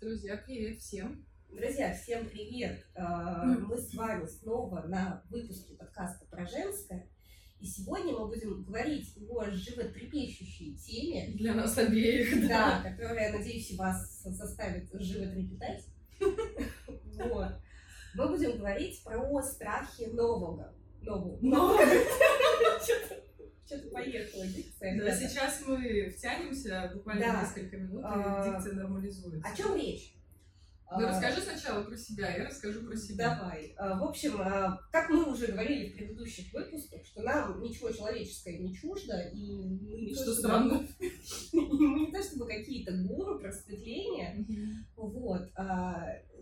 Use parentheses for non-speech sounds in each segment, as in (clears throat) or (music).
Друзья, привет всем. Друзья, всем привет! А, мы с вами снова на выпуске подкаста про женское. И сегодня мы будем говорить о животрепещущей теме. Для нас обеих. Да, которая, надеюсь, вас заставит животрепетать. Вот. Мы будем говорить про страхи нового. Нового. (laughs) Что-то поехала дикция. Да, сейчас мы втянемся буквально Да. несколько минут, А, и дикция нормализуется. О чем речь? Ну, А, расскажи сначала про себя, я расскажу про себя. Давай. А, В общем, а, как мы уже говорили в предыдущих выпусках, что нам ничего человеческое не чуждо, и мы не Что то, странно. (laughs) мы не то чтобы какие-то гуру просветления. Вот.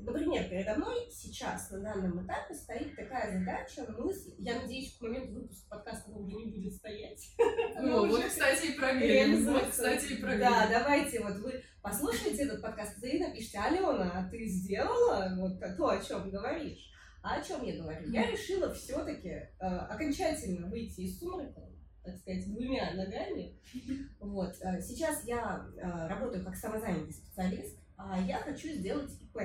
Например, передо мной сейчас на данном этапе стоит такая задача, мысль, я надеюсь, к моменту выпуска подкаста уже не будет стоять. (laughs) Уже вот, кстати, и проверим. Вот, кстати, и проверим. Да, давайте, вот вы послушайте этот подкаст и напишите, Алена, а ты сделала вот то, о чем говоришь? А о чем я говорю? Я решила все-таки окончательно выйти из сумрака, так сказать, двумя ногами. Вот. э, Сейчас я э, работаю как самозанятый специалист, а я хочу сделать ИП.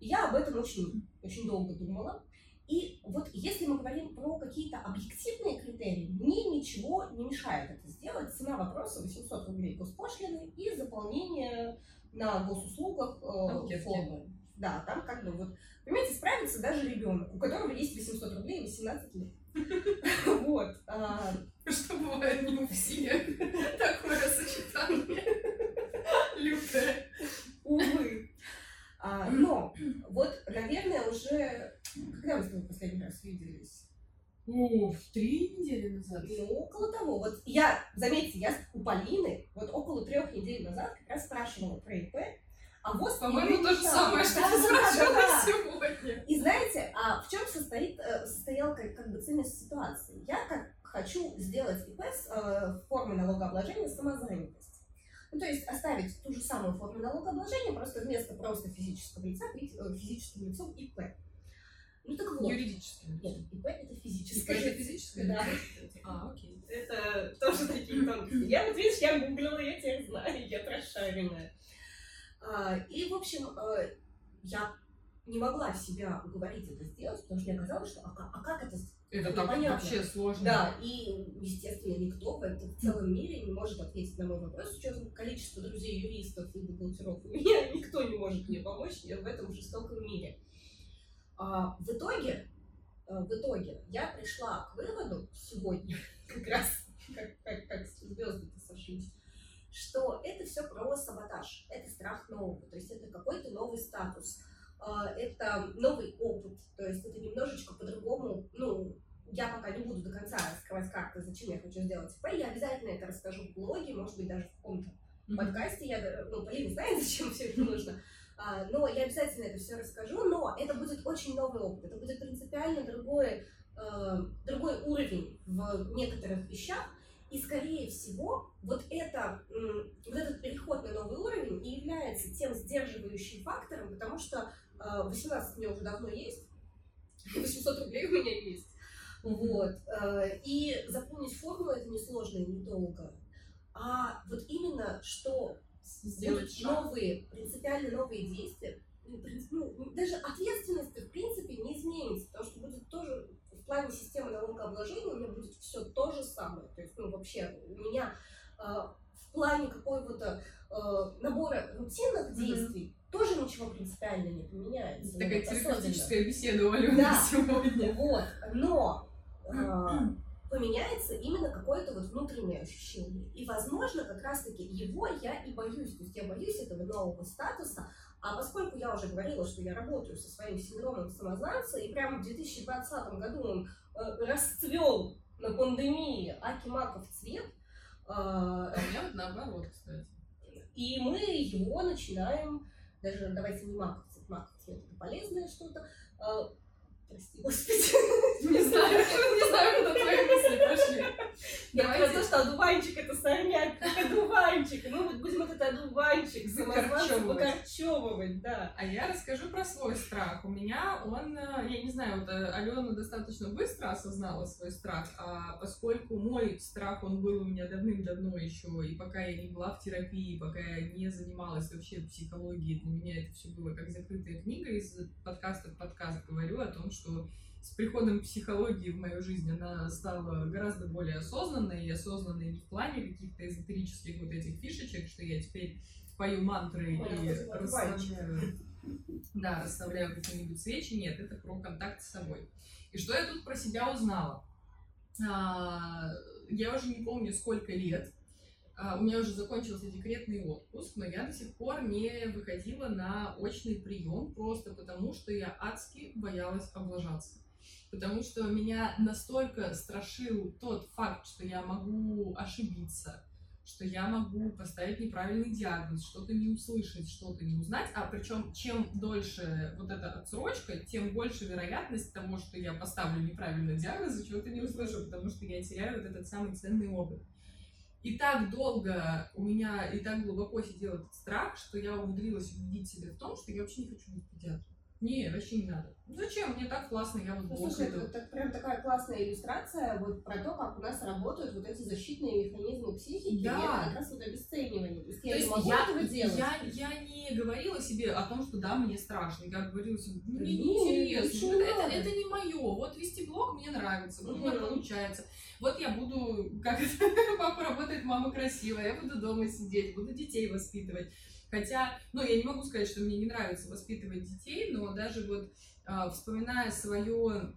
Я об этом очень, очень долго думала. И вот если мы говорим про какие-то объективные критерии, мне ничего не мешает это сделать. Цена вопроса 800 рублей госпошлины и заполнение на госуслугах э, формы. Да, там как бы вот, понимаете, справится даже ребенок, у которого есть 800 рублей и 18 лет. (laughs) Вот. а, Что бывает не у всех. Такое сочетание. Лютое. Увы. А, но вот, наверное, уже... Когда мы с тобой последний раз виделись? О, три недели назад. Ну, около того. Вот я, заметьте, я у Полины вот около трех недель назад как раз спрашивала про ИП, а вот По-моему, то же самое, что Да, ты да, да, спрашивала да. сегодня. И знаете, а в чем состоит, э, состоял как, как бы ценность ситуации? Я как хочу сделать ИП с э, формой налогообложения самозанятость. Ну, то есть оставить ту же самую форму налогообложения, просто вместо просто физического лица быть э, физическим лицом ИП. Ну так вот. Юридически. Нет, ИП это физическое. это физическое? Да. А, окей. Это тоже такие тонкости. Я вот видишь, я гуглила, я тебя знаю, я прошаренная. А, И, в общем, э, я не могла себя уговорить это сделать, потому что мне казалось, что а, а как это... Это так Непонятно. вообще сложно. Да, и, естественно, никто в, этом, в целом мире не может ответить на мой вопрос, с учетом количества друзей юристов и бухгалтеров у (laughs) меня, никто не может мне помочь в этом жестоком мире. А, в итоге, э, в итоге я пришла к выводу сегодня, (laughs) как раз, как, как, как звезды-то сошлись, что это все про саботаж, это страх нового, то есть это какой-то новый статус, это новый опыт, то есть это немножечко по-другому, ну, я пока не буду до конца раскрывать карты, зачем я хочу сделать. ИП, я обязательно это расскажу в блоге, может быть, даже в каком-то подкасте, я, ну, Полина знает, (laughs) зачем все это нужно, А, но я обязательно это все расскажу, но это будет очень новый опыт, это будет принципиально другой, э, другой уровень в некоторых вещах, и, скорее всего, вот, это, вот этот переход на новый уровень и является тем сдерживающим фактором, потому что 18 у меня уже давно есть, (laughs) 800 рублей у меня есть. Вот. э, И заполнить формулу это несложно и недолго. А вот именно, что Сделать новые, принципиально новые действия, ну, ну, даже ответственность в принципе не изменится, потому что будет тоже в плане системы налогообложения у меня будет все то же самое. То есть, ну, вообще, у меня э, в плане какого-то э, набора рутинных действий тоже ничего принципиально не поменяется. Такая особенно. терапевтическая беседа у Алены Да. сегодня. Вот, но э, (clears throat) поменяется именно какое-то вот внутреннее ощущение. И, возможно, как раз-таки его я и боюсь. То есть я боюсь этого нового статуса. А поскольку я уже говорила, что я работаю со своим синдромом самозванца, и прямо в 2020 году он э, расцвел на пандемии Аки-Маков цвет, э, А у меня вот наоборот, кстати. И мы его начинаем, даже давайте не маков цвет, маков цвет это полезное что-то, э, Прости, господи. (laughs) Не знаю, не знаю, куда твои мысли пошли. Я про то, что одуванчик это сорняк, как одуванчик. Мы вот будем этот одуванчик выкорчевывать, да. А я расскажу про свой страх. У меня он, э, я не знаю, вот э, Алена достаточно быстро осознала свой страх, а поскольку мой страх, он был у меня давным-давно еще, и пока я не была в терапии, пока я не занималась вообще психологией, для меня это все было как закрытая книга, из подкаста в подкаст говорю о том, что с приходом психологии в мою жизнь она стала гораздо более осознанной, и осознанной не в плане каких-то эзотерических вот этих фишечек, что я теперь пою мантры Ой, и расставляю, да, расставляю какие-нибудь свечи. Нет, это про контакт с собой. И что я тут про себя узнала? А, я уже не помню, сколько лет. А, у меня уже закончился декретный отпуск, но я до сих пор не выходила на очный прием просто потому, что я адски боялась облажаться. Потому что меня настолько страшил тот факт, что я могу ошибиться, что я могу поставить неправильный диагноз, что-то не услышать, что-то не узнать. А причем, чем дольше вот эта отсрочка, тем больше вероятность того, что я поставлю неправильный диагноз и чего-то не услышу, потому что я теряю вот этот самый ценный опыт. И так долго у меня, и так глубоко сидел этот страх, что я умудрилась убедить себя в том, что я вообще не хочу быть педиатром. Не, вообще не надо. Ну зачем? Мне так классно, я вот Ну, слушай, это, это прям такая классная иллюстрация вот про то, как у нас работают вот эти защитные механизмы психики. Да. И это как раз вот обесценивание. То есть я То не есть могу я, этого делать. я, я не говорила себе о том, что да, мне страшно. Я говорила себе, ну, мне Ну, неинтересно, не это, надо. это не мое. Вот вести блог мне нравится, вот у меня получается. Вот я буду, как это, (laughs) папа работает, мама красивая, я буду дома сидеть, буду детей воспитывать. Хотя, ну, я не могу сказать, что мне не нравится воспитывать детей, но даже вот а, вспоминая свое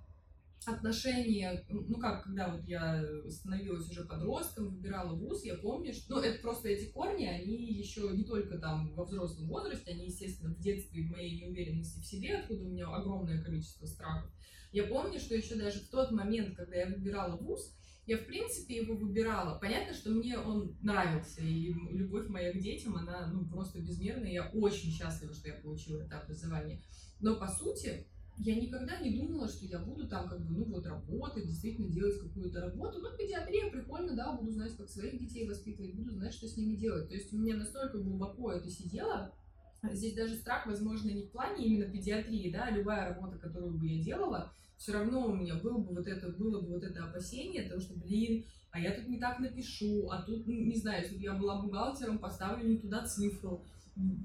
отношение, ну как, когда вот я становилась уже подростком, выбирала вуз, я помню, что, ну это просто эти корни, они еще не только там во взрослом возрасте, они, естественно, в детстве, в моей неуверенности в себе, откуда у меня огромное количество страхов. Я помню, что еще даже в тот момент, когда я выбирала вуз, я, в принципе, его выбирала. Понятно, что мне он нравился, и любовь моя к детям, она, ну, просто безмерная. Я очень счастлива, что я получила это образование. Но, по сути, я никогда не думала, что я буду там как бы, ну вот, работать, действительно делать какую-то работу. Ну, педиатрия прикольно, да, буду знать, как своих детей воспитывать, буду знать, что с ними делать. То есть у меня настолько глубоко это сидело, Здесь даже страх, возможно, не в плане именно педиатрии, да, любая работа, которую бы я делала, все равно у меня было бы вот это, было бы вот это опасение, потому что, блин, а я тут не так напишу, а тут, ну, не знаю, если бы я была бухгалтером, поставлю не туда цифру.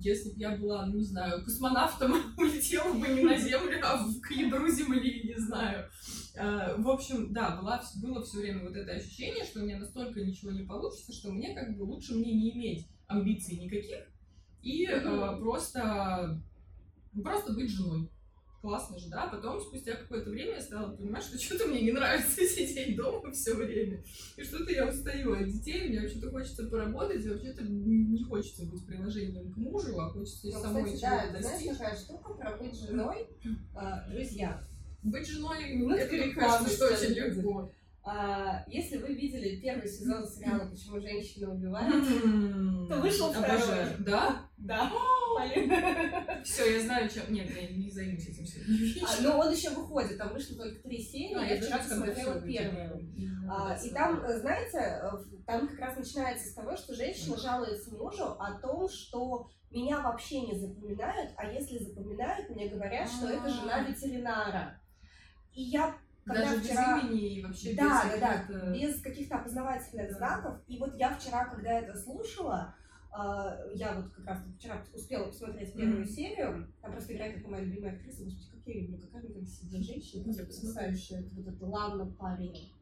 Если бы я была, ну, не знаю, космонавтом, (laughs) улетела бы не на Землю, а в- к ядру Земли, не знаю. Э, В общем, да, была, было все время вот это ощущение, что у меня настолько ничего не получится, что мне как бы лучше мне не иметь амбиций никаких и э, Мгм. просто, просто быть женой. Классно же, да? Потом, спустя какое-то время, я стала понимать, что что-то мне не нравится (laughs) сидеть дома все время. И что-то я устаю от детей, мне вообще-то хочется поработать, и вообще-то не хочется быть приложением к мужу, а хочется Ну, самой кстати, чего-то да, ты знаешь, достичь. такая штука про быть женой. А, Друзья, Быть женой, Ну, это это мне кажется, что очень легко. а, если вы видели первый сезон (laughs) сериала «Почему женщины убивают», То вышел второй. Да? да, Полин. Все, я знаю, чем... Нет, я не займусь этим сегодня. А, Но он еще выходит, там вышло только три серии, А, я вчера посмотрела всё первую. А, И там, знаете, э, там как раз начинается с того, что женщина жалуется мужу о том, что меня вообще не запоминают, а если запоминают, мне говорят, что это жена А. ветеринара. И я когда Даже вчера... без имени и вообще Да, без да, да, без каких-то опознавательных знаков. И вот я вчера, когда это слушала, я вот как раз вчера успела посмотреть первую Мгм. серию. Там просто играет такая моя любимая актриса. Господи, как я люблю, какая она красивая женщина, просто потрясающая. Это вот это Лана Парень.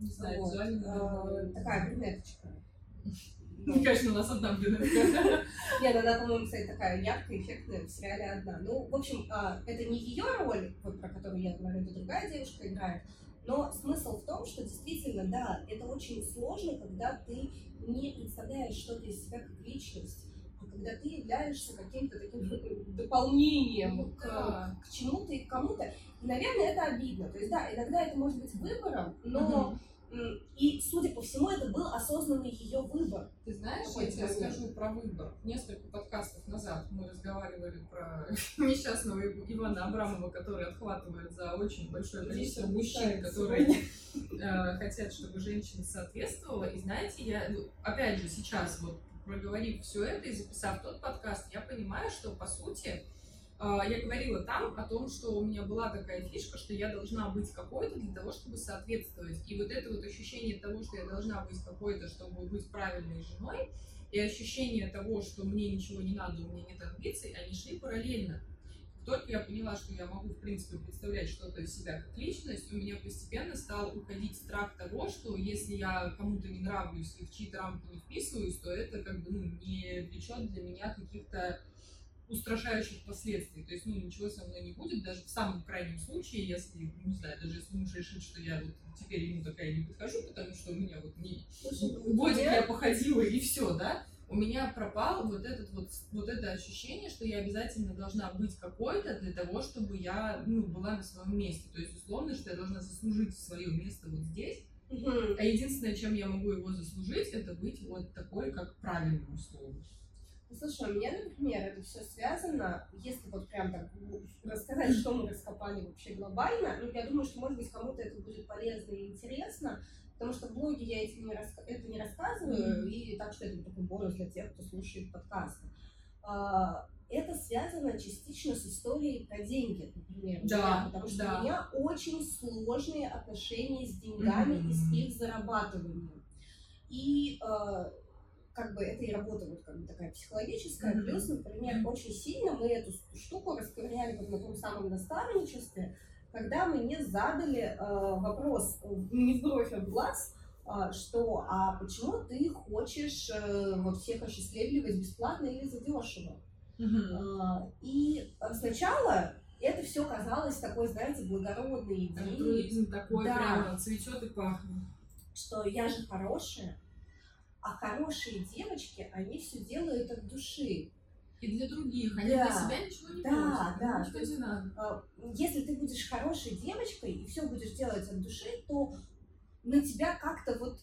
Не знаю, Вот. визуально. А, Такая брюнеточка. Мне кажется, у нас одна брюнетка. (laughs) Нет, она, по-моему, кстати, такая яркая, эффектная, в сериале одна. Ну, в общем, а, это не ее роль, вот про которую я говорю, это другая девушка играет. Но смысл в том, что действительно, да, это очень сложно, когда ты не представляешь что-то из себя как личность, а когда ты являешься каким-то таким (laughs) дополнением к, Да. к чему-то и к кому-то. И, наверное, это обидно. То есть, да, иногда это может быть выбором, но И, судя по всему, это был осознанный ее выбор. Ты знаешь, я тебе скажу про выбор. Несколько подкастов назад мы разговаривали про (laughs) несчастного Ивана Абрамова, который отхватывает за очень большое количество мужчин, которые э, хотят, чтобы женщина соответствовала. И знаете, я, ну, опять же, сейчас вот проговорив все это и записав тот подкаст, я понимаю, что по сути я говорила там о том, что у меня была такая фишка, что я должна быть какой-то для того, чтобы соответствовать. И вот это вот ощущение того, что я должна быть какой-то, чтобы быть правильной женой, и ощущение того, что мне ничего не надо, у меня нет амбиций, они шли параллельно. Как только я поняла, что я могу, в принципе, представлять что-то из себя как личность, у меня постепенно стал уходить страх того, что если я кому-то не нравлюсь и в чьи-то рамки не вписываюсь, то это как бы ну, не влечет для меня каких-то устрашающих последствий. То есть, ну, ничего со мной не будет, даже в самом крайнем случае, если, не знаю, даже если муж решит, что я вот теперь ему такая не подхожу, потому что у меня вот не годик я походила и все, да, у меня пропал вот этот вот, вот это ощущение, что я обязательно должна быть какой-то для того, чтобы я, ну, была на своем месте. То есть, условно, что я должна заслужить свое место вот здесь, а единственное, чем я могу его заслужить, это быть вот такой, как правильно условно. Слушай, у меня, например, это все связано, если вот прям так рассказать, что мы раскопали вообще глобально, ну, я думаю, что, может быть, кому-то это будет полезно и интересно, потому что в блоге я это не, раска... это не рассказываю, mm-hmm. и так что это такой бонус для тех, кто слушает подкасты. А, это связано частично с историей про деньги, например. Да, потому что да. у меня очень сложные отношения с деньгами mm-hmm. и с их зарабатыванием. И э, как бы это и работа вот как бы такая психологическая. Mm-hmm. Плюс, например, очень сильно мы эту штуку расковыряли вот на том самом наставничестве, когда мне задали э, вопрос не в бровь, а в глаз, э, что а почему ты хочешь э, вот всех осчастливливать бесплатно или задешево? Mm-hmm. Э, и сначала это все казалось такой, знаете, благородной идеей. Альтруизм такой да. прямо цветет и пахнет. Что я же хорошая, а хорошие девочки, они все делают от души. И для других. Они да. для себя ничего не да, просят. Да, Ничего не надо. А, если ты будешь хорошей девочкой и все будешь делать от души, то на тебя как-то вот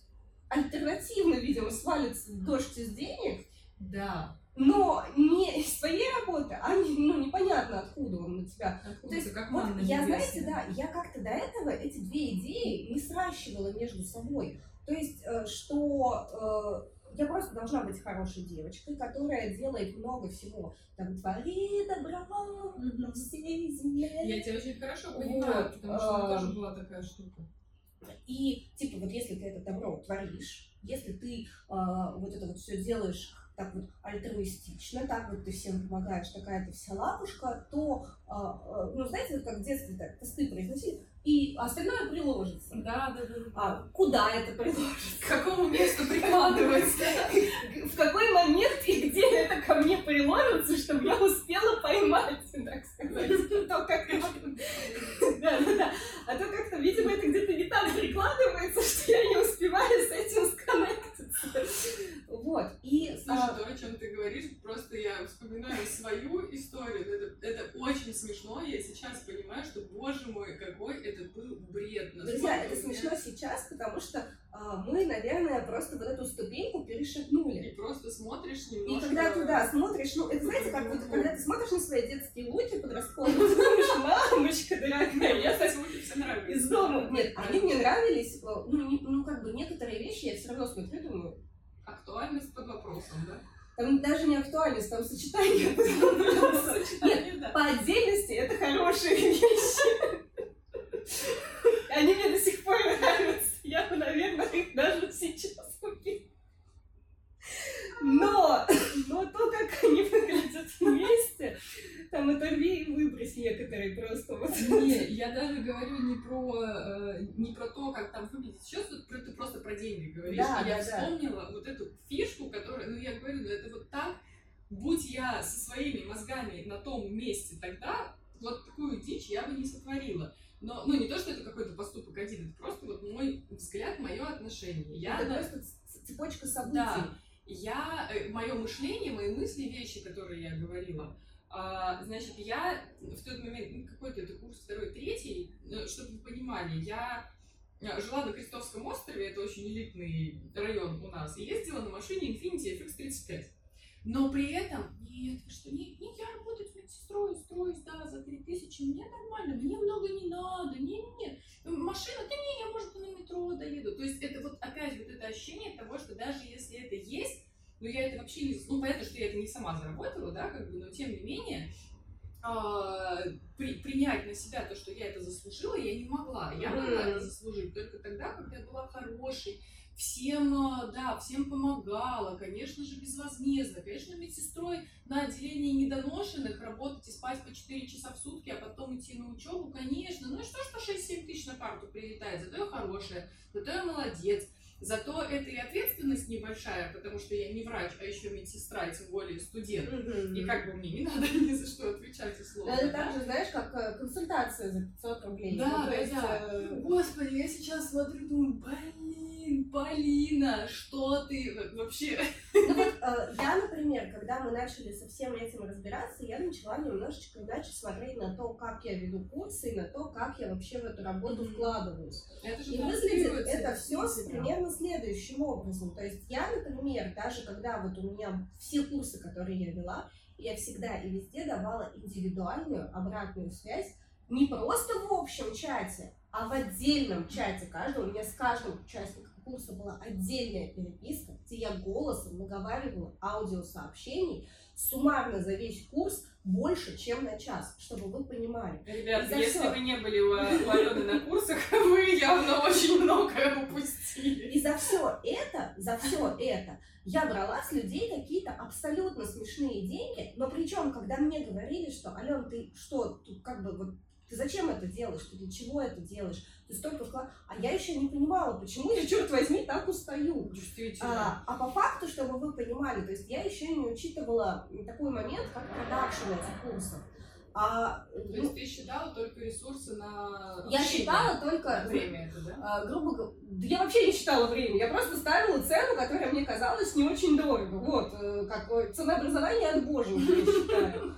альтернативно, видимо, свалится дождь из денег. Да. Но не из своей работы, а не, ну, непонятно, откуда он на тебя. Откуда, то есть, как вот, я, знаете, да, я как-то до этого эти две идеи не сращивала между собой. То есть, э, что э, я просто должна быть хорошей девочкой, которая делает много всего. Там, твори добро на всей земле. Я тебя очень хорошо понимаю, вот, потому что у тоже была такая штука. И, типа, вот если ты это добро творишь, если ты э, вот это вот все делаешь так вот альтруистично, так вот ты всем помогаешь, такая ты вся лапушка, то, э, э, ну, знаете, как в детстве так тосты произносили, и остальное приложится. Да, да, да. А куда это приложится? К какому месту прикладывается? В какой момент и где это ко мне приложится, чтобы я успела поймать, так сказать. (laughs) То, как... Да, да, да. А то как-то, видимо, это где-то не там прикладывается, что я не успеваю с этим сконнектиться. Вот. И... Слушай, а... то, о чем ты говоришь, просто я вспоминаю свою историю. Это, это очень смешно. Я сейчас понимаю, что, боже мой, какой это был бред. Друзья, это смешно сейчас, потому что а, мы, наверное, просто вот эту ступеньку перешагнули. И просто смотришь немножко... И когда ты, да, смотришь, ну, это знаете, как вот, когда ты смотришь на свои детские луки подростковые, ты думаешь, мамочка дорогая, я так из дома... Нет, они мне нравились, ну, не, ну, как бы некоторые вещи я все равно смотрю, думаю... Актуальность под вопросом, да? Там даже не актуальность, там сочетание. Нет, по отдельности это хорошие вещи. Они мне до сих пор нравятся. Я бы, наверное, их даже сейчас купила. Но, но то, как они выглядят вместе, там оторви и выбрось некоторые просто. Вот. Не, я даже говорю не про, э, не про то, как там выглядит сейчас, ты просто про деньги говоришь. Да, я да, вспомнила да. вот эту фишку, которая, ну я говорю, ну это вот так, будь я со своими мозгами на том месте тогда, вот такую дичь я бы не сотворила. Но, ну, не то, что это какой-то поступок один, это просто вот мой взгляд, мое отношение. Я, это просто цепочка событий. Да. Я, э, мое мышление, мои мысли, вещи, которые я говорила, а, значит, я в тот момент, ну, какой-то это курс второй, третий, чтобы вы понимали, я э, жила на Крестовском острове, это очень элитный район у нас, и ездила на машине Infiniti FX35. Но при этом, нет, что, не, не, я работаю медсестрой, строюсь, да, за 3000, мне нормально, мне много не надо, не-не-не, машина, да не, я, может, на метро доеду. То есть это вот опять вот это ощущение того, что даже если это есть, но я это вообще не... Ну, понятно, что я это не сама заработала, да, как бы, но тем не менее, а, при, принять на себя то, что я это заслужила, я не могла. Я могла это заслужить только тогда, когда я была хорошей, всем, а, да, всем помогала, конечно же, безвозмездно. Конечно, медсестрой на отделении недоношенных работать и спать по 4 часа в сутки, а потом идти на учебу, конечно. Ну и что, что 6-7 тысяч на карту прилетает? Зато я хорошая, зато я молодец. Зато это и ответственность небольшая, потому что я не врач, а еще медсестра, и тем более студент. И как бы мне не надо ни за что отвечать условно. Это да? так же, знаешь, как э, консультация за 500 рублей. Да, ну, да, есть, да. Э... Господи, я сейчас смотрю, думаю, блин, Полина, что ты вообще? Ну вот э, я, например, когда мы начали со всем этим разбираться, я начала немножечко иначе смотреть на то, как я веду курсы, и на то, как я вообще в эту работу вкладываюсь. Это же и выглядит это все примерно следующим образом. То есть я, например, даже когда вот у меня все курсы, которые я вела, я всегда и везде давала индивидуальную обратную связь, не просто в общем чате, а в отдельном чате каждого. У меня с каждым участником курса была отдельная переписка, где я голосом наговаривала аудиосообщений суммарно за весь курс больше, чем на час, чтобы вы понимали. Ребят, если все... вы не были у, у Алены на курсах, (laughs) вы явно очень многое упустили. И за все это, за все это я брала с людей какие-то абсолютно смешные деньги, но причем, когда мне говорили, что, Ален, ты что, тут как бы вот ты зачем это делаешь? Ты для чего это делаешь? Ты столько вклад... А я еще не понимала, почему я, черт возьми, так устаю. А, а по факту, чтобы вы понимали, то есть я еще не учитывала такой момент, как продакшн этих курсов. А, то ну, есть ты считала только ресурсы на Я считала только время это, да? А, грубо говоря, я вообще не считала время, я просто ставила цену, которая мне казалась не очень дорого. Вот, э, как цена образования от боженьки, я считаю.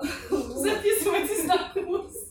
(laughs) Записывайтесь на курс.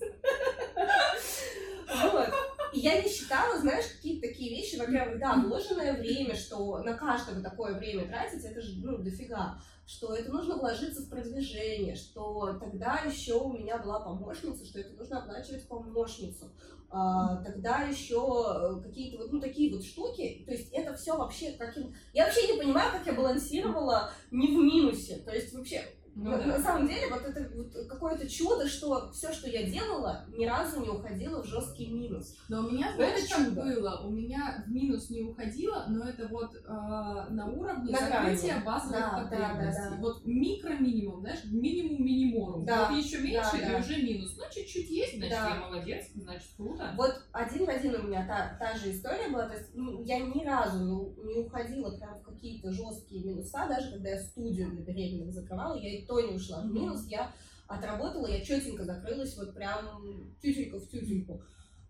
Я не считала, знаешь, какие-то такие вещи. Во-первых, да, вложенное время, что на каждого такое время тратить, это же, ну, дофига. Что это нужно вложиться в продвижение, что тогда еще у меня была помощница, что это нужно оплачивать помощницу. А, тогда еще э, какие-то вот, ну, такие вот штуки. То есть это все вообще каким... Я вообще не понимаю, как я балансировала не в минусе. То есть вообще ну, на, да. на самом деле, вот это вот какое-то чудо, что все, что я делала, ни разу не уходило в жесткий минус. Но у меня, знаешь, как было? У меня в минус не уходило, но это вот э, на уровне на закрытия базовых да, потребностей. Да, да, да. Вот микро-минимум, знаешь, минимум минимум. Да, вот еще меньше да, да. и уже минус. Ну, чуть-чуть есть, значит, да. я молодец, значит, круто. Вот один в один у меня та, та же история была. То есть ну, я ни разу не, не уходила прям в какие-то жесткие минуса, даже когда я студию для беременных закрывала, я и то не ушла в минус, я отработала, я четенько закрылась, вот прям тютелька в тютельку.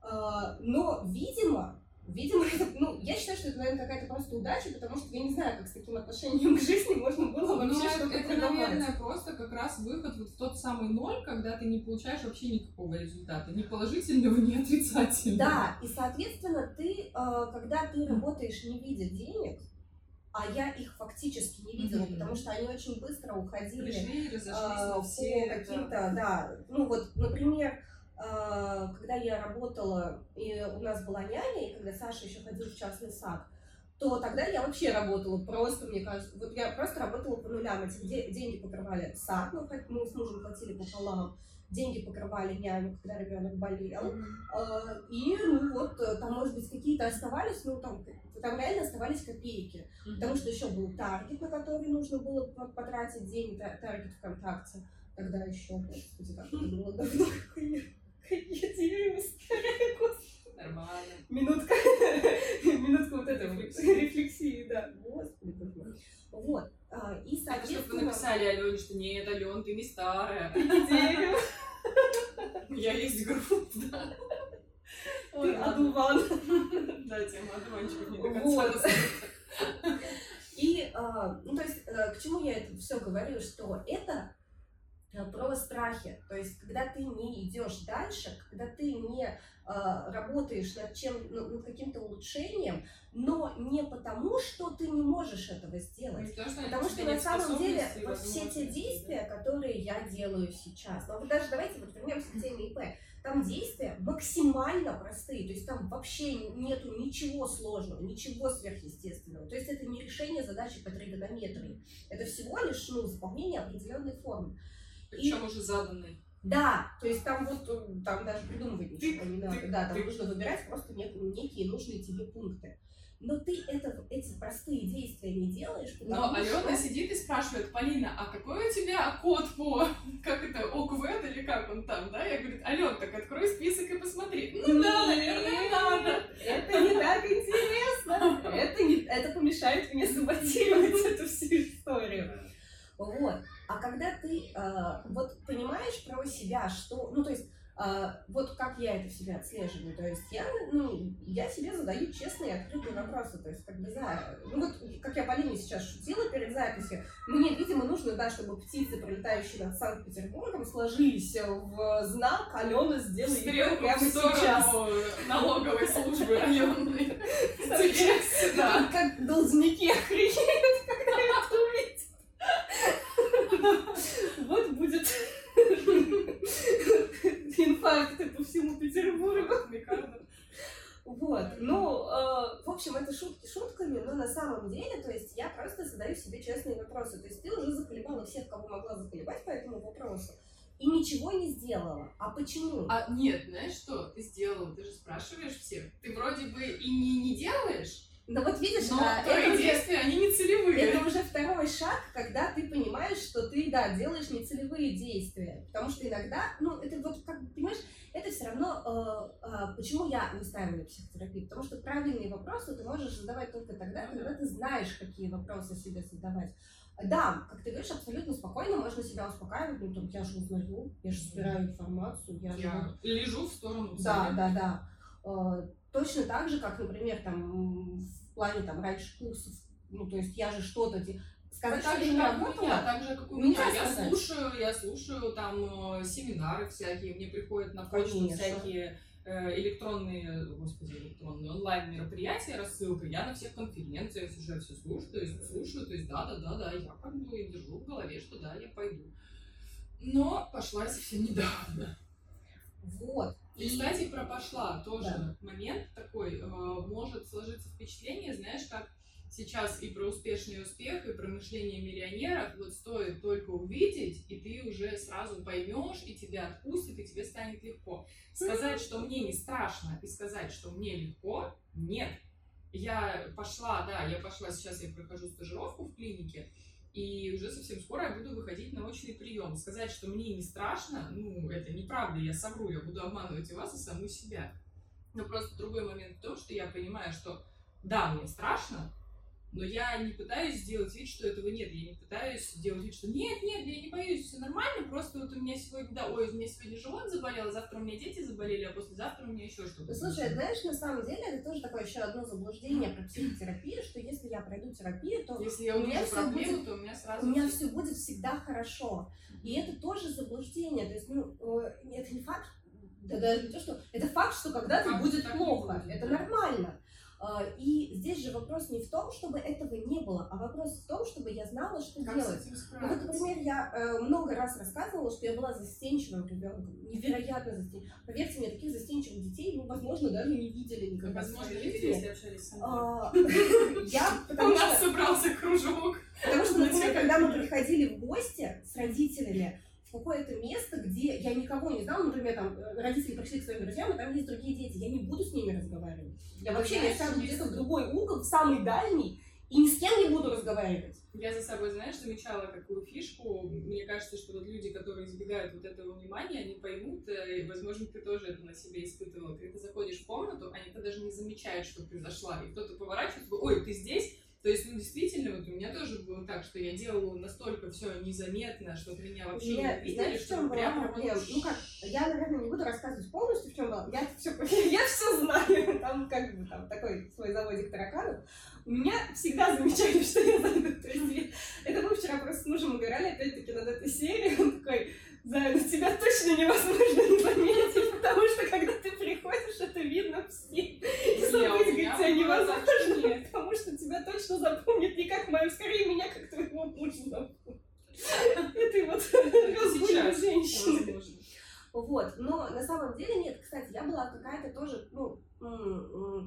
А, но, видимо, Видимо, (laughs) это, ну, я считаю, что это, наверное, какая-то просто удача, потому что я не знаю, как с таким отношением (laughs) к жизни можно было вообще ну, что-то Это, продавать. наверное, просто как раз выход вот в тот самый ноль, когда ты не получаешь вообще никакого результата, ни положительного, ни отрицательного. Да, и, соответственно, ты, а, когда ты работаешь не видя денег, а я их фактически не видела, mm-hmm. потому что они очень быстро уходили Пришли, разошлись э, по все каким-то, да, ну вот, например, э, когда я работала, и у нас была няня, и когда Саша еще ходил в частный сад, то тогда я вообще работала просто, мне кажется, вот я просто работала по нулям, эти деньги покрывали сад, мы, мы с мужем платили пополам, деньги покрывали няню, когда ребенок болел. Mm-hmm. И, ну вот, э, там, может быть, какие-то оставались, ну, там, там реально оставались копейки. Mm-hmm. Потому что еще был таргет, на который нужно было потратить деньги, таргет ВКонтакте. Тогда еще, господи, как это было давно, (laughs) какие деревья. Нормально. Минутка, (laughs) минутка вот этой рефлексии, да. Господи, Вот. А, и, соответственно... Это чтобы написали Алене, что нет, Ален, ты не старая. (laughs) Я есть грунт, да. Ты одуван. Да, тема одуванчиков не до конца И, а, ну, то есть, э, к чему я это все говорю, что это про про страхи. То есть, когда ты не идешь дальше, когда ты не э, работаешь над чем, ну, над каким-то улучшением, но не потому, что ты не можешь этого сделать. потому что, потому что на самом деле вот все те действия, которые я делаю сейчас, ну вот даже давайте вот вернемся к теме ИП. Там действия максимально простые, то есть там вообще нету ничего сложного, ничего сверхъестественного. То есть это не решение задачи по тригонометрии, это всего лишь ну, заполнение определенной формы. Причем И... уже заданной. Да, то есть там вот там даже придумывать ничего не надо. Да, там нужно выбирать просто некие нужные тебе пункты но ты это, эти простые действия не делаешь, Но Алена сидит и спрашивает, Полина, а какой у тебя код по, (laughs) как это, ОКВЭД или как он там, да? Я говорю, Ален, так открой список и посмотри. Ну да, наверное, надо. Это не так интересно. Это, не, это помешает мне саботировать (laughs) эту всю историю. Вот. А когда ты э, вот понимаешь про себя, что, ну то есть а, вот как я это в себе отслеживаю. То есть я, ну, я себе задаю честные открытые вопросы. То есть, как бы, да, ну вот, как я Полине сейчас шутила перед записью, мне, видимо, нужно, да, чтобы птицы, пролетающие над Санкт-Петербургом, сложились в знак Алена сделай Стрелку прямо сейчас. налоговой службы районной. (laughs) Сейчас, Как должники охренеют, когда это увидят. Вот будет инфаркты по всему Петербургу. (laughs) Вот, ну, э, в общем, это шутки шутками, но на самом деле, то есть я просто задаю себе честные вопросы. То есть ты уже заколебала всех, кого могла заколебать по этому вопросу, и ничего не сделала. А почему? А нет, знаешь что, ты сделала, ты же спрашиваешь всех. Ты вроде бы и не, не делаешь, но вот видишь, Но а, это действия, уже, они не целевые. Это уже второй шаг, когда ты понимаешь, что ты, да, делаешь не целевые действия. Потому что иногда, ну, это вот, как понимаешь, это все равно, э, э, почему я настаиваю на психотерапии? Потому что правильные вопросы ты можешь задавать только тогда, когда ты знаешь, какие вопросы себе задавать. Да, как ты говоришь, абсолютно спокойно можно себя успокаивать, ну, там, я же узнаю, я же собираю информацию, я, я же... лежу в сторону. Да, да, да. Точно так же, как, например, там, в плане там раньше курсов, ну, то есть я же что-то сказать, так же, не работала, меня, так же, как у меня. Я сказать. слушаю, я слушаю там э, семинары всякие, мне приходят на почту Конечно. всякие э, электронные, господи, электронные онлайн мероприятия, рассылка. Я на всех конференциях уже все слушаю, то есть слушаю, то есть да, да, да, да, я как бы держу в голове, что да, я пойду. Но пошла совсем недавно. Вот. И, кстати, про пошла тоже да. момент такой, э, может сложиться впечатление, знаешь, как сейчас и про успешный успех, и про мышление миллионеров, вот стоит только увидеть, и ты уже сразу поймешь, и тебя отпустит, и тебе станет легко. Сказать, что мне не страшно, и сказать, что мне легко, нет. Я пошла, да, я пошла, сейчас я прохожу стажировку в клинике, и уже совсем скоро я буду выходить на очный прием. Сказать, что мне не страшно, ну, это неправда, я совру, я буду обманывать и вас, и саму себя. Но просто другой момент в том, что я понимаю, что да, мне страшно, но я не пытаюсь сделать вид, что этого нет. Я не пытаюсь делать вид, что нет, нет, я не боюсь, все нормально. Просто вот у меня сегодня, да, ой, у меня сегодня живот заболел, а завтра у меня дети заболели, а послезавтра у меня еще что-то. Слушай, знаешь, на самом деле это тоже такое еще одно заблуждение про психотерапию, что если я пройду терапию, то если я у меня все проблему, будет, то у меня сразу у меня все будет всегда хорошо. И это тоже заблуждение. То есть, ну, э, это не факт, да даже не то, что это факт, что когда-то будет плохо. Это нормально. А, и здесь же вопрос не в том, чтобы этого не было, а вопрос в том, чтобы я знала, что как делать. Ну, вот, например, я э, много раз рассказывала, что я была застенчивым ребенком, невероятно застенчивым. Поверьте мне, таких застенчивых детей вы, возможно, даже не видели никогда. Возможно, видели, если общались с а, (laughs) Я, У нас собрался кружок. Потому что, например, (laughs) когда мы приходили в гости с родителями, какое-то место, где я никого не знала, например, там э, родители пришли к своим друзьям, и там есть другие дети, я не буду с ними разговаривать. Я вообще я сяду где-то в другой угол, в самый дальний, и ни с кем не буду разговаривать. Я за собой, знаешь, замечала какую фишку. Мне кажется, что вот люди, которые избегают вот этого внимания, они поймут, э, и, возможно, ты тоже это на себе испытывала. Когда ты заходишь в комнату, они-то даже не замечают, что ты зашла. И кто-то поворачивается, ой, ты здесь? То есть, ну, действительно, вот у меня тоже было так, что я делала настолько все незаметно, что меня вообще Нет, не видели, что в прямо проблема? Вот... Ну как, я, наверное, не буду рассказывать полностью, в чем было. Я все, (laughs) я все знаю. Там как бы там такой свой заводик тараканов. У меня всегда замечали, (laughs) что я зайду. То есть, это мы вчера просто с мужем угорали опять-таки над этой серией. Он такой, Зая, тебя точно невозможно не заметить, потому что когда ты приходишь, это видно все. И забыть тебя невозможно, потому что тебя точно запомнят не как мою, скорее меня, как твоего мужа запомнят. Этой вот (laughs) разбойной женщины. Вот, но на самом деле нет, кстати, я была какая-то тоже, ну, э,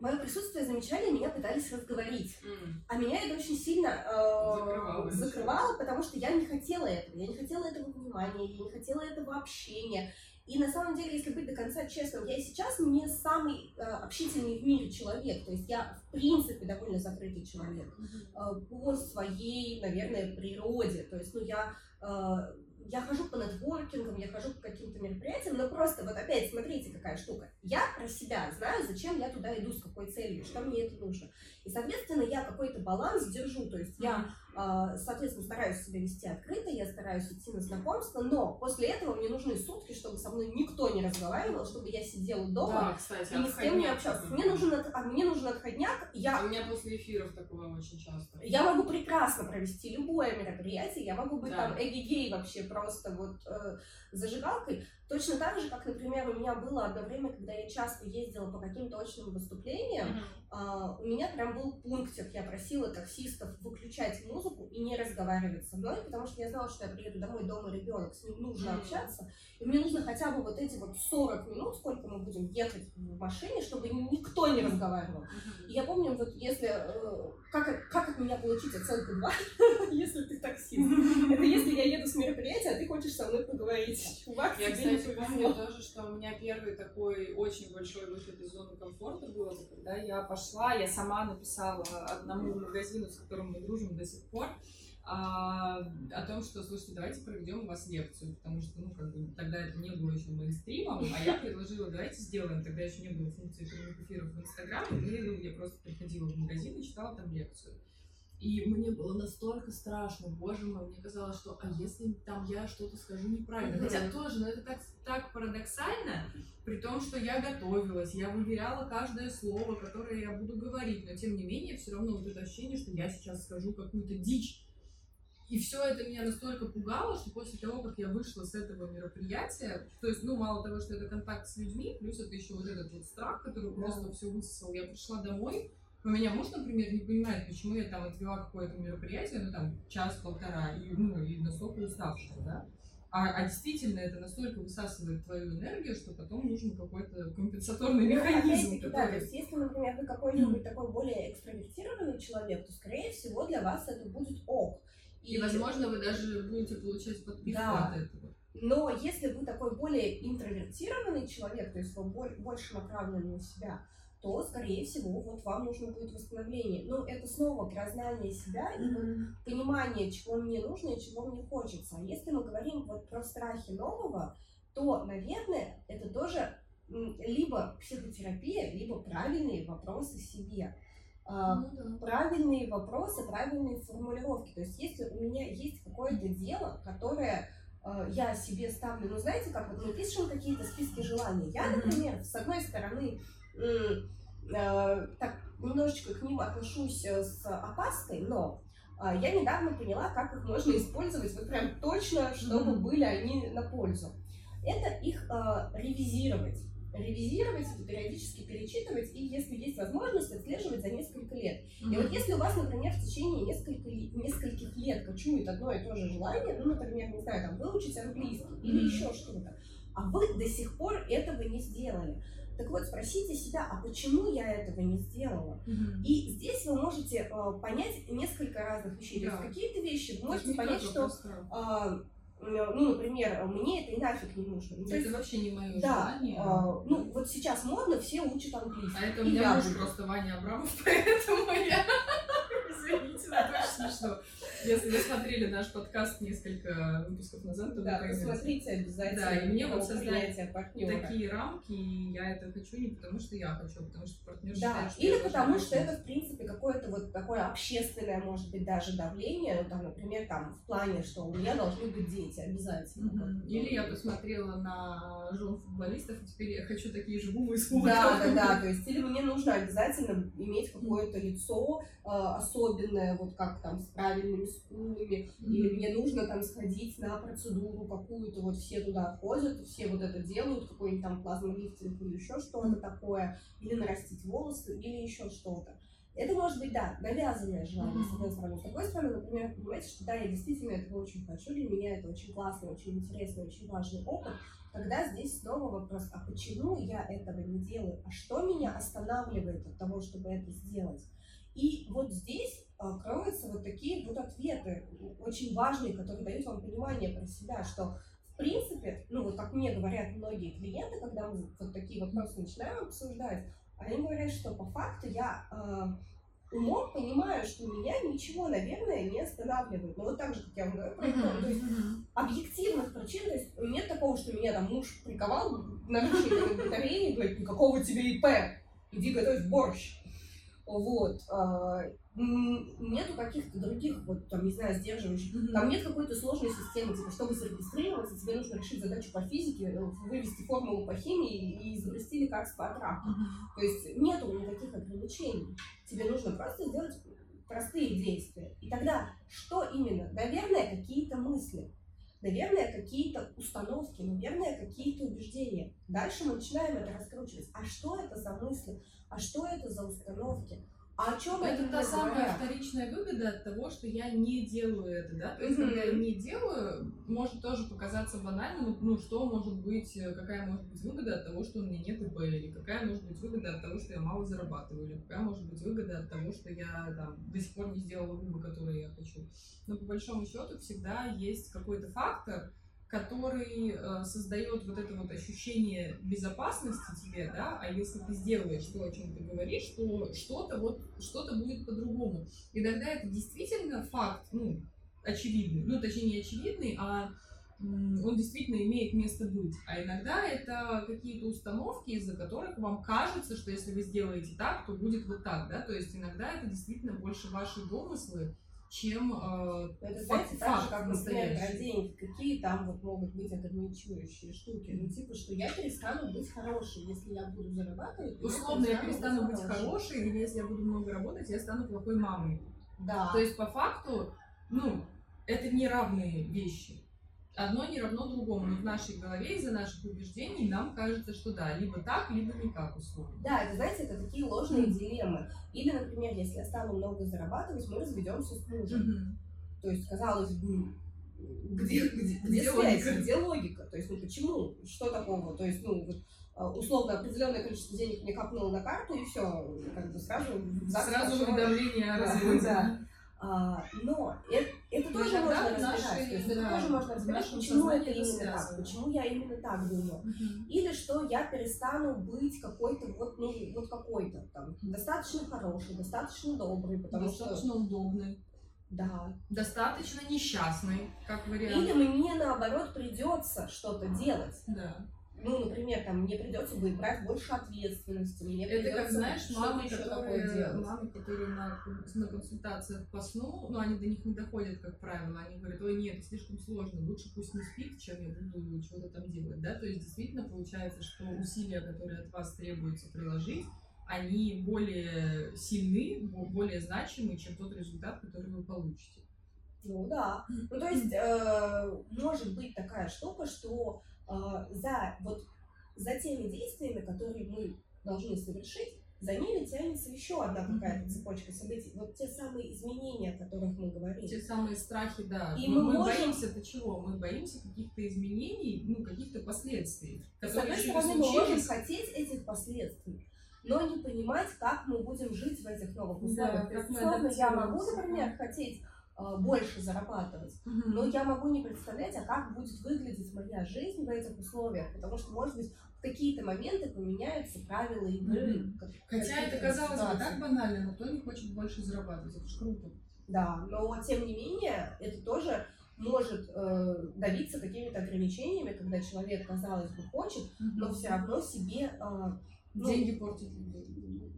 мое присутствие замечали, меня пытались разговорить. Mm. А меня это очень сильно э, закрывало, потому что я не хотела этого. Я не хотела этого внимания, я не хотела этого общения. И на самом деле, если быть до конца честным, я и сейчас не самый э, общительный в мире человек. То есть я, в принципе, довольно закрытый человек э, по своей, наверное, природе. То есть, ну, я э, я хожу по нетворкингам, я хожу по каким-то мероприятиям, но просто вот опять смотрите, какая штука. Я про себя знаю, зачем я туда иду, с какой целью, что мне это нужно. И, соответственно, я какой-то баланс держу, то есть я соответственно, стараюсь себя вести открыто, я стараюсь идти на знакомство, но после этого мне нужны сутки, чтобы со мной никто не разговаривал, чтобы я сидела дома да, кстати, и ни с кем не общался. Мне нужен, а мне нужен отходняк. Я... У меня после эфиров такое очень часто. Я могу прекрасно провести любое мероприятие, я могу быть да. там эгигей вообще просто вот э, зажигалкой. Точно так же, как, например, у меня было одно время, когда я часто ездила по каким-то очным выступлениям, mm-hmm. у меня прям был пунктик, я просила таксистов выключать музыку и не разговаривать со мной, потому что я знала, что я приеду домой, дома ребенок, с ним нужно mm-hmm. общаться, и мне нужно хотя бы вот эти вот 40 минут, сколько мы будем ехать в машине, чтобы никто не разговаривал. Mm-hmm. И я помню, вот если, э, как, как от меня получить оценку 2, (laughs) если ты таксист, (laughs) это если я еду с мероприятия, а ты хочешь со мной поговорить. Чувак, я, кстати, кстати, помню тоже, что у меня первый такой очень большой выход из зоны комфорта был, когда я пошла, я сама написала одному магазину, с которым мы дружим до сих пор, а, о том, что, слушайте, давайте проведем у вас лекцию, потому что, ну, как бы, тогда это не было еще мейнстримом, а я предложила, давайте сделаем, тогда еще не было функции прямых эфиров в Инстаграме, и, ну, я просто приходила в магазин и читала там лекцию. И мне было настолько страшно, боже мой, мне казалось, что а если там я что-то скажу неправильно? Хотя тоже, но это так, так парадоксально, при том, что я готовилась, я выверяла каждое слово, которое я буду говорить, но тем не менее, все равно вот это ощущение, что я сейчас скажу какую-то дичь. И все это меня настолько пугало, что после того, как я вышла с этого мероприятия, то есть, ну, мало того, что это контакт с людьми, плюс это еще вот этот вот страх, который просто все высосал, я пришла домой, у меня муж, например, не понимает, почему я там отвела какое-то мероприятие, ну там час-полтора, и, ну, и настолько уставшая, да? А, а действительно это настолько высасывает твою энергию, что потом нужен какой-то компенсаторный ну, механизм. Который... Да, то есть если, например, вы какой-нибудь такой более экстравертированный человек, то, скорее всего, для вас это будет ок. И, и возможно, вы даже будете получать подписку да. от этого. Но если вы такой более интровертированный человек, то есть вы больше направлены на себя, то, скорее всего, вот вам нужно будет восстановление. Но это снова признание себя и mm-hmm. понимание, чего мне нужно и чего мне хочется. А если мы говорим вот про страхи нового, то, наверное, это тоже либо психотерапия, либо правильные вопросы себе. А, ну, да. Правильные вопросы, правильные формулировки. То есть, если у меня есть какое-то дело, которое э, я себе ставлю, ну, знаете, как вот мы пишем какие-то списки желаний. Я, например, с одной стороны, так немножечко к ним отношусь э, с опаской, но а, я недавно поняла, как их можно использовать вот прям точно, чтобы mm-hmm. были они на пользу. Это их э, ревизировать. Ревизировать, периодически перечитывать и, если есть возможность, отслеживать за несколько лет. Mm-hmm. И вот если у вас, например, в течение несколько, нескольких лет кочует одно и то же желание, ну, например, не знаю, там, выучить английский mm-hmm. или еще что-то, а вы до сих пор этого не сделали, так вот, спросите себя, а почему я этого не сделала? Угу. И здесь вы можете э, понять несколько разных вещей. Да. То есть какие-то вещи вы можете понять, что, э, ну, например, мне это и нафиг не нужно. Ну, это есть, вообще не мое да, желание. Э, ну, вот сейчас модно, все учат английский. А это у меня муж просто Ваня Абрамов, (laughs) поэтому я... (laughs) Извините, но это очень смешно. Если вы смотрели наш подкаст несколько выпусков назад, то да, вы посмотрите обязательно. Да, и мне вот создать такие рамки, и я это хочу не потому, что я хочу, а потому что партнер да. считает, что Или потому, что это, в принципе, какое-то вот такое общественное, может быть, даже давление, ну, там, например, там, в плане, что у меня должны быть дети обязательно. Mm-hmm. Или я посмотрела на жен футболистов, и теперь я хочу такие же бубы из Да, да, да, (laughs) то есть, или мне нужно обязательно иметь какое-то лицо э, особенное, вот как там, с правильными скулами, или мне нужно там сходить на процедуру какую-то, вот все туда ходят, все вот это делают, какой-нибудь там плазмолифтинг или еще что-то такое, или нарастить волосы, или еще что-то. Это может быть, да, навязанное желание, с одной стороны. С другой стороны, например, понимаете, что да, я действительно этого очень хочу, для меня это очень классный, очень интересный, очень важный опыт, Тогда здесь снова вопрос, а почему я этого не делаю? А что меня останавливает от того, чтобы это сделать? И вот здесь кроются вот такие вот ответы, очень важные, которые дают вам понимание про себя, что в принципе, ну вот как мне говорят многие клиенты, когда мы вот такие вопросы начинаем обсуждать, они говорят, что по факту я э, умом понимаю, что меня ничего, наверное, не останавливает. Но вот так же, как я вам говорю, uh-huh, то есть объективных причин, то есть нет такого, что меня там муж приковал наручниками к батарее и говорит, никакого тебе ИП, иди готовь борщ. Вот. А, нету каких-то других, вот, там, не знаю, сдерживающих. Mm-hmm. Там нет какой-то сложной системы, типа, чтобы зарегистрироваться, тебе нужно решить задачу по физике, э, вывести формулу по химии и изобрести лекарство от рака. Mm-hmm. То есть нету никаких ограничений. Тебе нужно просто сделать простые действия. И тогда что именно? Наверное, какие-то мысли. Наверное, какие-то установки, наверное, какие-то убеждения. Дальше мы начинаем это раскручивать. А что это за мысли? А что это за установки? А о чем это? Это та самая вторичная выгода от того, что я не делаю это, да? То есть, mm-hmm. когда я не делаю, может тоже показаться банальным, ну, что может быть, какая может быть выгода от того, что у меня нет ИП, или какая может быть выгода от того, что я мало зарабатываю, или какая может быть выгода от того, что я там до сих пор не сделала выбор, который я хочу. Но по большому счету всегда есть какой-то фактор, который э, создает вот это вот ощущение безопасности тебе, да, а если ты сделаешь то, о чем ты говоришь, то что-то вот, что-то будет по-другому. Иногда это действительно факт, ну, очевидный, ну, точнее, не очевидный, а он действительно имеет место быть. А иногда это какие-то установки, из-за которых вам кажется, что если вы сделаете так, то будет вот так, да, то есть иногда это действительно больше ваши домыслы, чем э, это, знаете, факт, так же, как, например, про деньги, какие там вот могут быть ограничивающие штуки. Ну, типа, что я перестану быть хорошей, если я буду зарабатывать. Условно, я перестану быть, быть хорошей, или если я буду много работать, я стану плохой мамой. Да. То есть, по факту, ну, это не равные вещи одно не равно другому. Но в нашей голове из-за наших убеждений нам кажется, что да, либо так, либо никак условно. Да, это, знаете, это такие ложные дилеммы. Или, например, если я стану много зарабатывать, мы разведемся с мужем. Mm-hmm. То есть, казалось бы, где, где, где, где связь, логика? где логика? То есть, ну почему? Что такого? То есть, ну, вот, а, условно определенное количество денег мне капнуло на карту, и все, как бы сразу... Сразу уведомление о (laughs) разводе. Да. А, но это, это тоже можно разбирать. Наши, да, это тоже можно разбирать, почему это именно связано. так, почему я именно так думаю. Угу. Или что я перестану быть какой-то вот, ну, вот какой-то там достаточно хороший, достаточно добрый, потому достаточно что... удобный. Да. Достаточно несчастный, как вариант. Или мне наоборот придется что-то делать. Да ну, например, там, мне придется будет брать больше ответственности, мне Это как, знаешь, мамы, которые, мамы, которые на, на консультациях по сну, ну, они до них не доходят, как правило, они говорят, ой, нет, это слишком сложно, лучше пусть не спит, чем я буду чего-то там делать, да, то есть действительно получается, что усилия, которые от вас требуется приложить, они более сильны, более значимы, чем тот результат, который вы получите. Ну да. Ну то есть э, может быть такая штука, что за, вот, за теми действиями, которые мы должны совершить, за ними тянется еще одна какая-то цепочка событий. Вот те самые изменения, о которых мы говорили. Те самые страхи, да. И мы, мы, мы можем... боимся-то чего? Мы боимся каких-то изменений, ну, каких-то последствий. С одной стороны, мы можем хотеть этих последствий, но не понимать, как мы будем жить в этих новых условиях. Да, То есть, я могу, например, хотеть больше зарабатывать. Mm-hmm. Но я могу не представлять, а как будет выглядеть моя жизнь в этих условиях, потому что, может быть, в какие-то моменты поменяются правила игры. Mm-hmm. Как, Хотя это казалось бы так банально, но кто не хочет больше зарабатывать, это же круто. Да, но тем не менее, это тоже может э, давиться какими-то ограничениями, когда человек, казалось бы, хочет, mm-hmm. но все равно себе... Э, ну, Деньги портят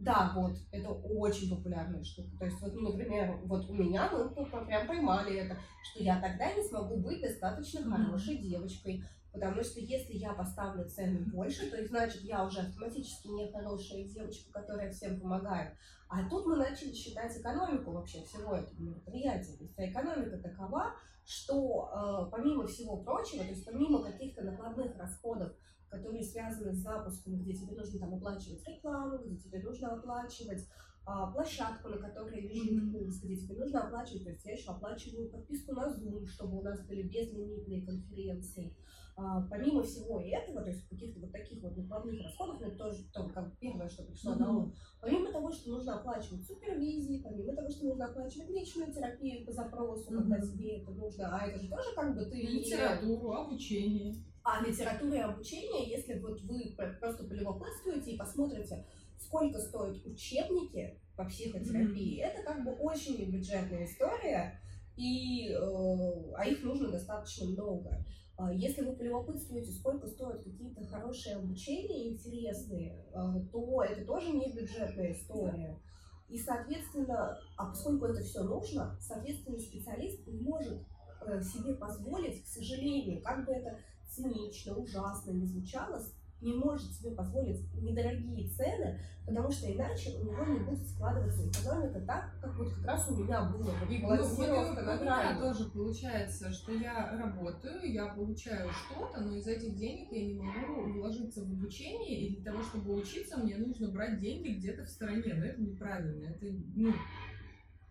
да, вот, это очень популярная штука. То есть, вот, например, вот у меня мы прям поймали это, что я тогда не смогу быть достаточно хорошей девочкой, Потому что если я поставлю цены больше, то значит я уже автоматически не хорошая девочка, которая всем помогает. А тут мы начали считать экономику вообще всего этого мероприятия. То есть а экономика такова, что э, помимо всего прочего, то есть помимо каких-то накладных расходов, которые связаны с запуском, где тебе нужно там оплачивать рекламу, где тебе нужно оплачивать а, площадку, на которой лежит mm-hmm. курс, где тебе нужно оплачивать, то есть я еще оплачиваю подписку на Zoom, чтобы у нас были безлимитные конференции. А, помимо всего этого, то есть каких-то вот таких вот накладных расходов, ну, это тоже то, как первое, что пришло mm-hmm. на ум, помимо того, что нужно оплачивать супервизии, помимо того, что нужно оплачивать личную терапию по запросу, mm-hmm. когда тебе это нужно, а это же тоже как бы ты... Литературу, обучение. А литература и обучение, если вот вы просто полюбопытствуете и посмотрите, сколько стоят учебники по психотерапии, mm-hmm. это как бы очень бюджетная история, и, э, а их нужно достаточно много. А если вы полюбопытствуете, сколько стоят какие-то хорошие обучения, интересные, э, то это тоже не бюджетная история. И, соответственно, а поскольку это все нужно, соответственно, специалист не может э, себе позволить, к сожалению, как бы это цинично, ужасно не звучало, не может себе позволить недорогие цены, потому что иначе у него не будет складываться экономика так, как вот как раз у меня было. И, ну, вот, у меня тоже получается, что я работаю, я получаю что-то, но из этих денег я не могу вложиться в обучение, и для того, чтобы учиться, мне нужно брать деньги где-то в стороне, но это неправильно, это, ну,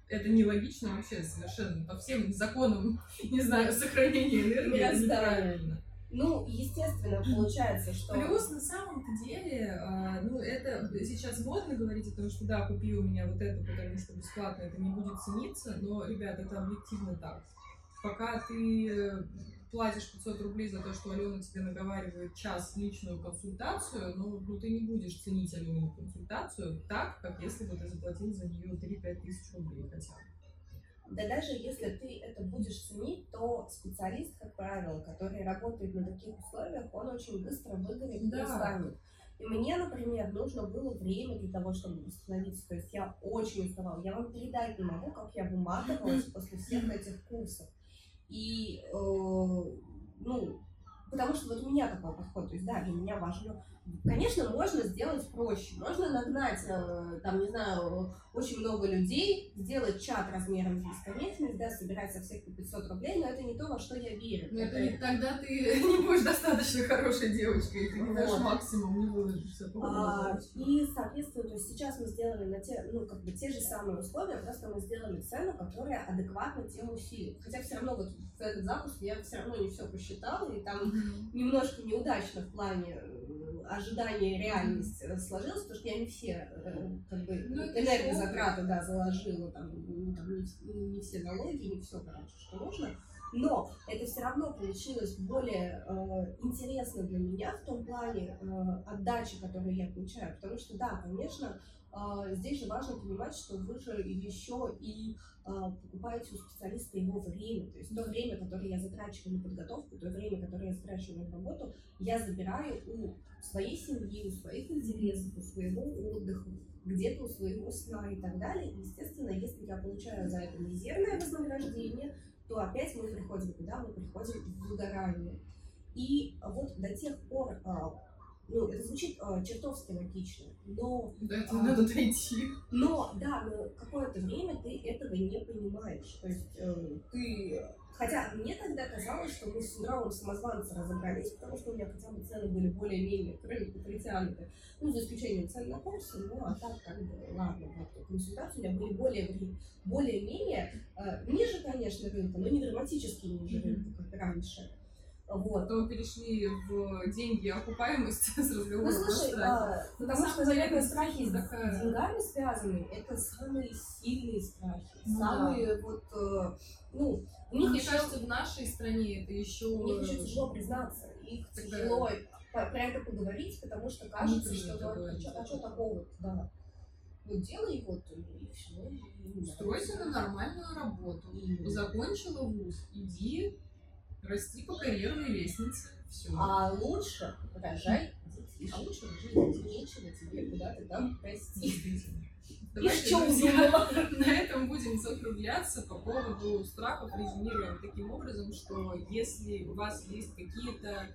это нелогично вообще совершенно по всем законам, (laughs) не знаю, сохранения энергии, это неправильно. Ну, естественно, получается, что... Плюс, на самом-то деле, а, ну, это сейчас модно говорить о том, что да, купи у меня вот это, потому что бесплатно это не будет цениться, но, ребят, это объективно так. Пока ты э, платишь 500 рублей за то, что Алена тебе наговаривает час личную консультацию, ну, ну ты не будешь ценить Алену консультацию так, как если бы ты заплатил за нее 3-5 тысяч рублей хотя бы. Да даже если ты это будешь ценить, то специалист, как правило, который работает на таких условиях, он очень быстро выгорит да. и устанет. И мне, например, нужно было время для того, чтобы восстановиться. То есть я очень уставала. Я вам передать не могу, как я выматывалась (laughs) после всех этих курсов. И, э, ну, потому что вот у меня такой подход. То есть, да, для меня важно Конечно, можно сделать проще. Можно нагнать, э, там, не знаю, очень много людей, сделать чат размером в бесконечность, да, собирать со всех по 500 рублей, но это не то, во что я верю. Но это, это... тогда ты (laughs) не будешь достаточно хорошей девочкой, ты не дашь максимум, не выложишься. А, и, соответственно, то есть сейчас мы сделали на те, ну, как бы те же самые условия, просто мы сделали цену, которая адекватна тем усилиям. Хотя все равно вот в этот запуск я все равно не все посчитала, и там немножко неудачно в плане ожидание и реальность э, сложилась, потому что я не все э, как бы, ну, энергозатраты да, заложила, там, ну, там не, не все налоги, не все, короче, что нужно. Но это все равно получилось более э, интересно для меня в том плане э, отдачи, которую я получаю. Потому что, да, конечно, здесь же важно понимать, что вы же еще и э, покупаете у специалиста его время. То есть то время, которое я затрачиваю на подготовку, то время, которое я затрачиваю на работу, я забираю у своей семьи, у своих интересов, у своего отдыха, где-то у своего сна и так далее. Естественно, если я получаю за это мизерное вознаграждение, то опять мы приходим куда? Мы приходим в выгорание. И вот до тех пор, а, ну, это звучит а, чертовски логично, но... До этого а, надо дойти. Но, да, но какое-то время ты этого не понимаешь. То есть э, ты Хотя мне тогда казалось, что мы с синдромом самозванца разобрались, потому что у меня хотя бы цены были более-менее притянуты. Ну, за исключением цен на курсы, ну, а так как бы, ладно, вот, консультации у меня были более, более-менее, э, ниже, конечно, рынка, но не драматически ниже рынка, как раньше. Вот. То перешли в деньги, окупаемость (laughs) с разговора. Ну, слушай, а, потому что, наверное, страхи с деньгами связаны, это самые сильные страхи, ну, самые да. вот, э, ну, мне еще... кажется, в нашей стране это еще... Мне еще тяжело признаться, их Тогда... тяжело про это поговорить, потому что кажется, что вот, а, что, а что такого, да. Вот делай вот и все. Устройся на нормальную работу. И... Закончила вуз, иди расти по карьерной лестнице. Все. А лучше рожай детей. А лучше рожай детей. Нечего тебе куда-то там расти. (laughs) Давайте, друзья, (laughs) на этом будем закругляться по поводу страхов. Резюмируем таким образом, что если у вас есть какие-то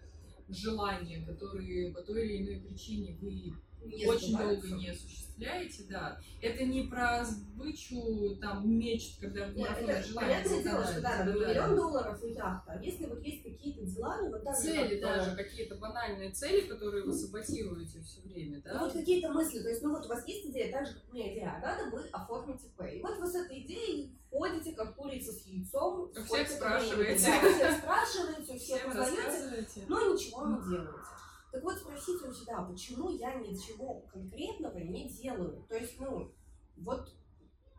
желания, которые по той или иной причине вы Не очень долго не осуществляете, да. Это не про сбычу, там, мечт, когда в Нет, марафоне это понятное дело, что да, там миллион долларов и яхта. А если вот есть какие-то дела, ну вот так же, Цели даже, какие-то банальные цели, которые вы саботируете все время, Ну, да? вот какие-то мысли, то есть, ну вот у вас есть идея, так же, как у меня идея, а надо бы оформить ИП. И вот вы с этой идеей ходите, как курица с яйцом. Всех спрашиваете. Да, всех спрашиваете, (laughs) всех узнаете, но ничего не делаете. Так вот, спросите у себя, почему я ничего конкретного не делаю? То есть, ну, вот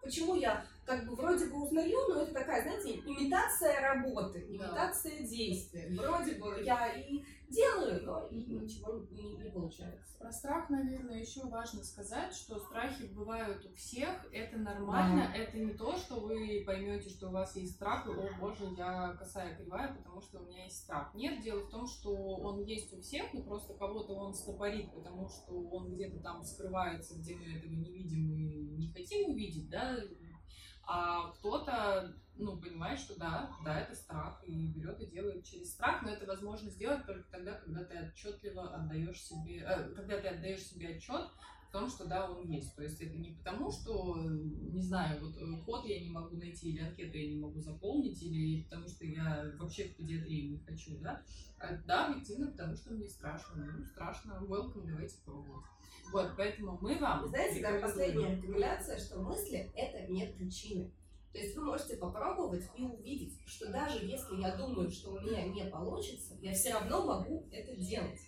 почему я как бы вроде бы узнаю, но это такая, знаете, имитация работы, Да. имитация действия. Вроде бы я и делаю, но и ничего не, не получается. Про страх, наверное, еще важно сказать, что страхи бывают у всех, это нормально, это не то, что вы поймете, что у вас есть страх, и, о боже, я косая кривая, потому что у меня есть страх. Нет, дело в том, что он есть у всех, но просто кого-то он стопорит, потому что он где-то там скрывается, где мы этого не видим и не хотим увидеть, да, а кто-то, ну, понимает, что да, да, это страх, и берет и делает через страх, но это возможно сделать только тогда, когда ты отчетливо отдаешь себе, э, когда ты отдаешь себе отчет в том, что да, он есть. То есть это не потому, что, не знаю, вот э, код я не могу найти, или анкету я не могу заполнить, или потому что я вообще в педиатрию не хочу, да, а, да, объективно, потому что мне страшно. Ну, страшно, welcome, давайте пробовать. Вот, поэтому мы вам знаете, там последняя рекомендация, что мысли — это не причины. То есть вы можете попробовать и увидеть, что даже если я думаю, что у меня не получится, я все равно могу это делать.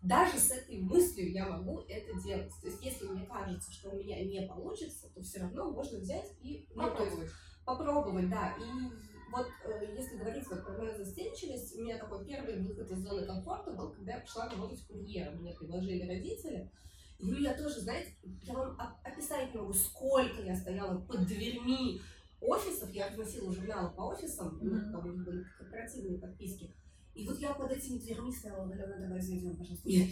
Даже с этой мыслью я могу это делать. То есть если мне кажется, что у меня не получится, то все равно можно взять и ну, Попробовать. попробовать, да. И вот э, если говорить вот про мою застенчивость, у меня такой первый выход из зоны комфорта был, когда я пришла работать курьером. Мне предложили родители. И говорю, я тоже, знаете, я вам оп- описать не могу, сколько я стояла под дверьми офисов, я разносила журналы по офисам, там у них были корпоративные подписки. И вот я под этими дверьми стояла, Алена, давай зайдем, пожалуйста. Нет.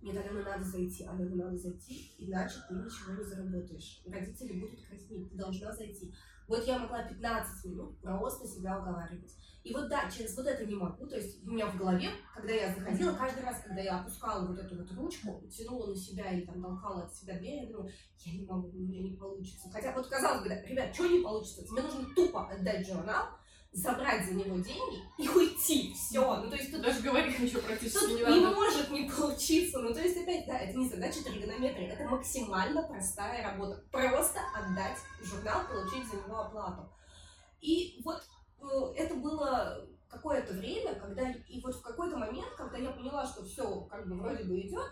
Нет, Алена, надо зайти, Алена, надо зайти, иначе ты ничего не заработаешь. Родители будут краснеть, ты должна зайти. Вот я могла 15 минут просто себя уговаривать. И вот да, через вот это не могу, то есть у меня в голове, когда я заходила, каждый раз, когда я опускала вот эту вот ручку, тянула на себя или там толкала от себя дверь, я думаю, я не могу, у меня не получится. Хотя вот казалось бы, ребят, что не получится? Тебе нужно тупо отдать журнал, забрать за него деньги и уйти. Все. Ну, то есть тут Даже говорить ничего практически Тут не не надо. может не получиться. Ну, то есть, опять, да, это не задача тригонометрии, это максимально простая работа. Просто отдать журнал, получить за него оплату. И вот э, это было какое-то время, когда, и вот в какой-то момент, когда я поняла, что все как бы вроде бы идет,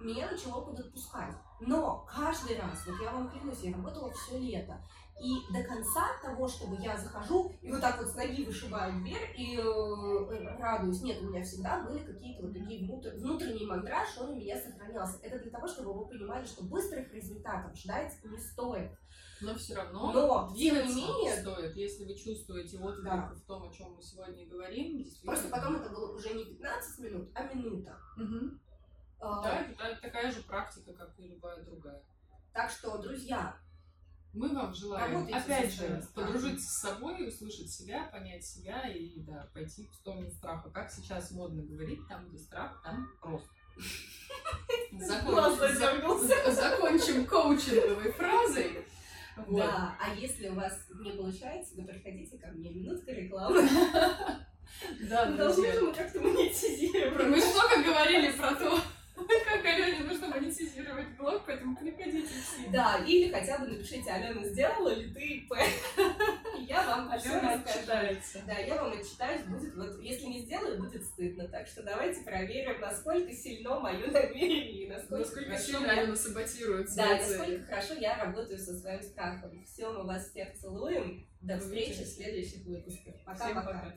меня начало подотпускать. Но каждый раз, вот я вам клянусь, я работала все лето. И до конца того, чтобы я захожу и вот так вот с ноги вышибаю дверь и э, радуюсь. Нет, у меня всегда были какие-то вот такие внутр- внутренний мандраж, он у меня сохранялся. Это для того, чтобы вы понимали, что быстрых результатов ждать не стоит. Но все равно Но, тем не двигаться менее, стоит, если вы чувствуете вот Да. в том, о чем мы сегодня говорим. просто потом это было уже не 15 минут, а минута. Мгм. Да, это та- такая же практика, как и любая другая. Так что, друзья, Мы вам желаем, Работайте опять же, подружиться с собой, услышать себя, понять себя и да, пойти в сторону страха. Как сейчас модно говорить, там, где страх, там просто. (laughs) Глаз (laughs) Закончим, коучинговой фразой. Вот. да, а если у вас не получается, то приходите ко мне, минутка рекламы. (laughs) Да, должны же мы как-то монетизировать. Мы много говорили про то, как Алене нужно монетизировать блог, поэтому приходите все. Да, или хотя бы напишите, Алена, сделала ли ты ИП? И Я вам Алена расскажу. отчитается. Да, я вам отчитаюсь, будет вот, если не сделаю, будет стыдно. Так что давайте проверим, насколько сильно мое намерение, насколько, Насколько сильно я- Алена саботирует Да, насколько хорошо я работаю со своим страхом. Все, мы вас всех целуем. До встречи в следующих выпусках. Пока-пока. пока.